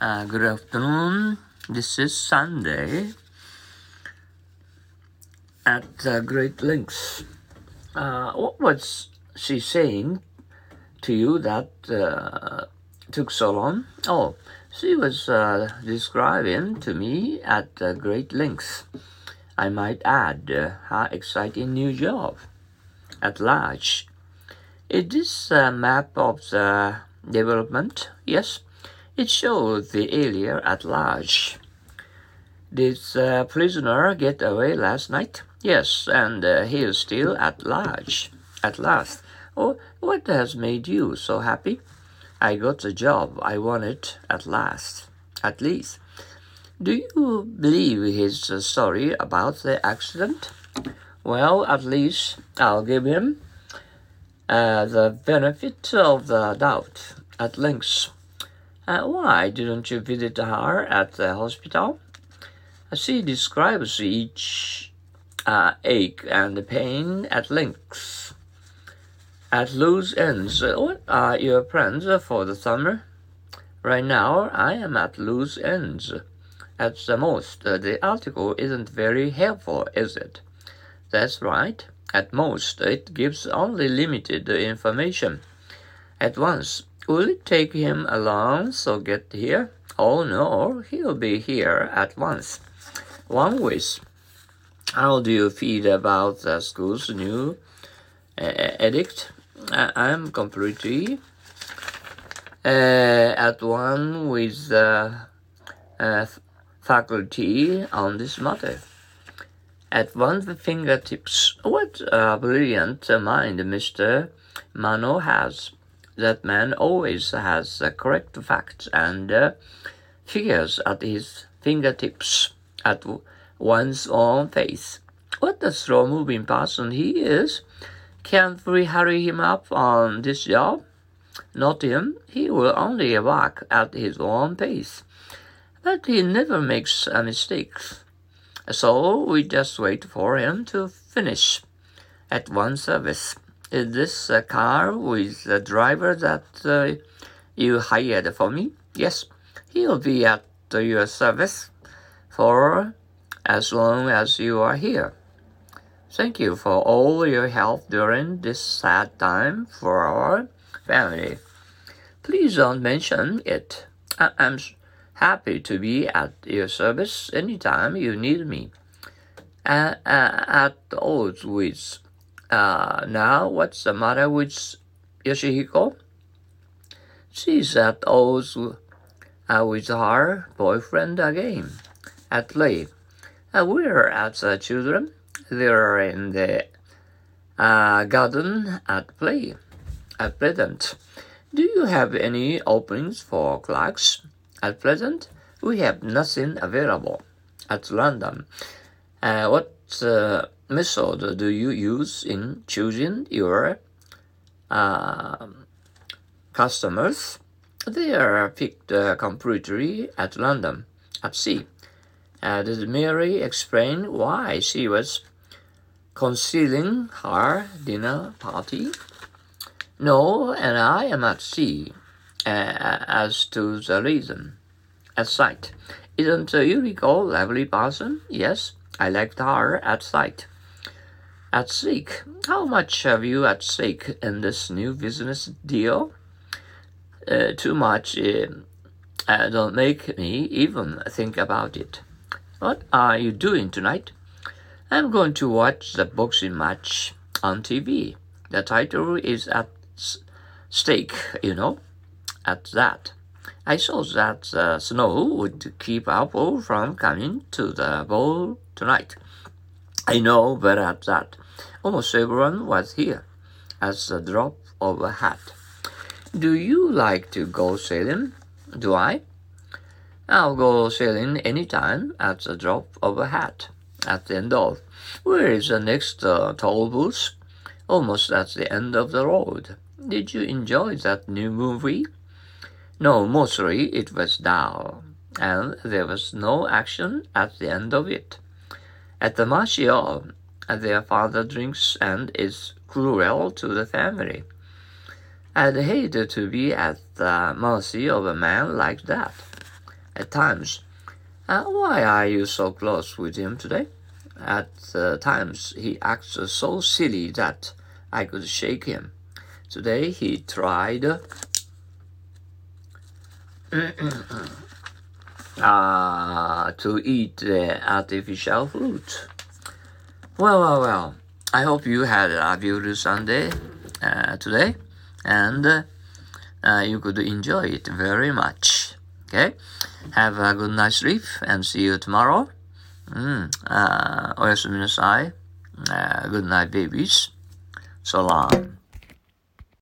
Uh, good afternoon. This is Sunday at uh, Great Links. Uh, what was she saying to you that uh, took so long? Oh, she was uh, describing to me at great lengths. I might add uh, her exciting new job at large. Is this a map of the development? Yes. It shows the area at large. Did the prisoner get away last night? Yes, and uh, he is still at large. At last. Oh, what has made you so happy? I got the job I wanted at last. At least. Do you believe his story about the accident? Well, at least I'll give him uh, the benefit of the doubt. At length. Uh, why didn't you visit her at the hospital? She describes each uh, ache and pain at length. At loose ends, what are your plans for the summer? Right now, I am at loose ends. At the most, the article isn't very helpful, is it? That's right. At most, it gives only limited information. At once, will it take him along so get here? Oh no, he'll be here at once. One wish. How do you feel about the school's new uh, edict? I- am completely uh, at one with the uh, faculty on this matter. At one's fingertips, what a brilliant mind Mr. Mano has. That man always has the correct facts and uh, figures at his fingertips, at one's own face. What a slow moving person he is! Can't we hurry him up on this job? Not him. He will only walk at his own pace. But he never makes a mistake. So we just wait for him to finish at one service. Is this a car with the driver that uh, you hired for me? Yes, he'll be at your service for as long as you are here. Thank you for all your help during this sad time for our family. Please don't mention it. I- am happy to be at your service anytime you need me. Uh, uh, at odds with. Uh, now, what's the matter with Yoshihiko? She's at odds uh, with her boyfriend again. At play. Uh, we're at the children they're in the uh, garden at play at present. Do you have any openings for clerks? At present, we have nothing available. At random, uh, what uh, method do you use in choosing your uh, customers? They are picked uh, completely at random. At sea. Uh, did Mary explain why she was concealing her dinner party? No, and I am at sea uh, as to the reason. At sight. Isn't Yuriko a lively person? Yes, I liked her at sight. At stake. How much have you at stake in this new business deal? Uh, too much. Uh, uh, don't make me even think about it. What are you doing tonight? I'm going to watch the boxing match on TV. The title is at stake, you know, at that. I saw that uh, snow would keep Apple from coming to the bowl tonight. I know, but at that, almost everyone was here at the drop of a hat. Do you like to go sailing? Do I? I'll go sailing anytime at the drop of a hat at the end of. Where is the next uh, toll booth? Almost at the end of the road. Did you enjoy that new movie? No, mostly it was dull, and there was no action at the end of it. At the Martial, their father drinks and is cruel to the family. I'd hate to be at the mercy of a man like that. at times. Uh, why are you so close with him today? At uh, times, he acts so silly that I could shake him. Today, he tried uh, to eat the artificial fruit. Well, well, well. I hope you had a beautiful Sunday uh, today and uh, uh, you could enjoy it very much. Okay? Have a good night's sleep and see you tomorrow. Mm. Uh. Uh, good night, babies. So long.